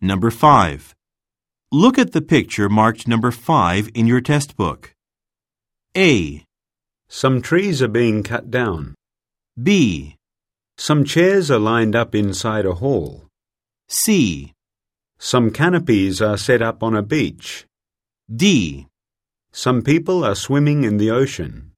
Number 5. Look at the picture marked number 5 in your test book. A, Some trees are being cut down. B, Some chairs are lined up inside a hall. C, Some canopies are set up on a beach. D. Some people are swimming in the ocean.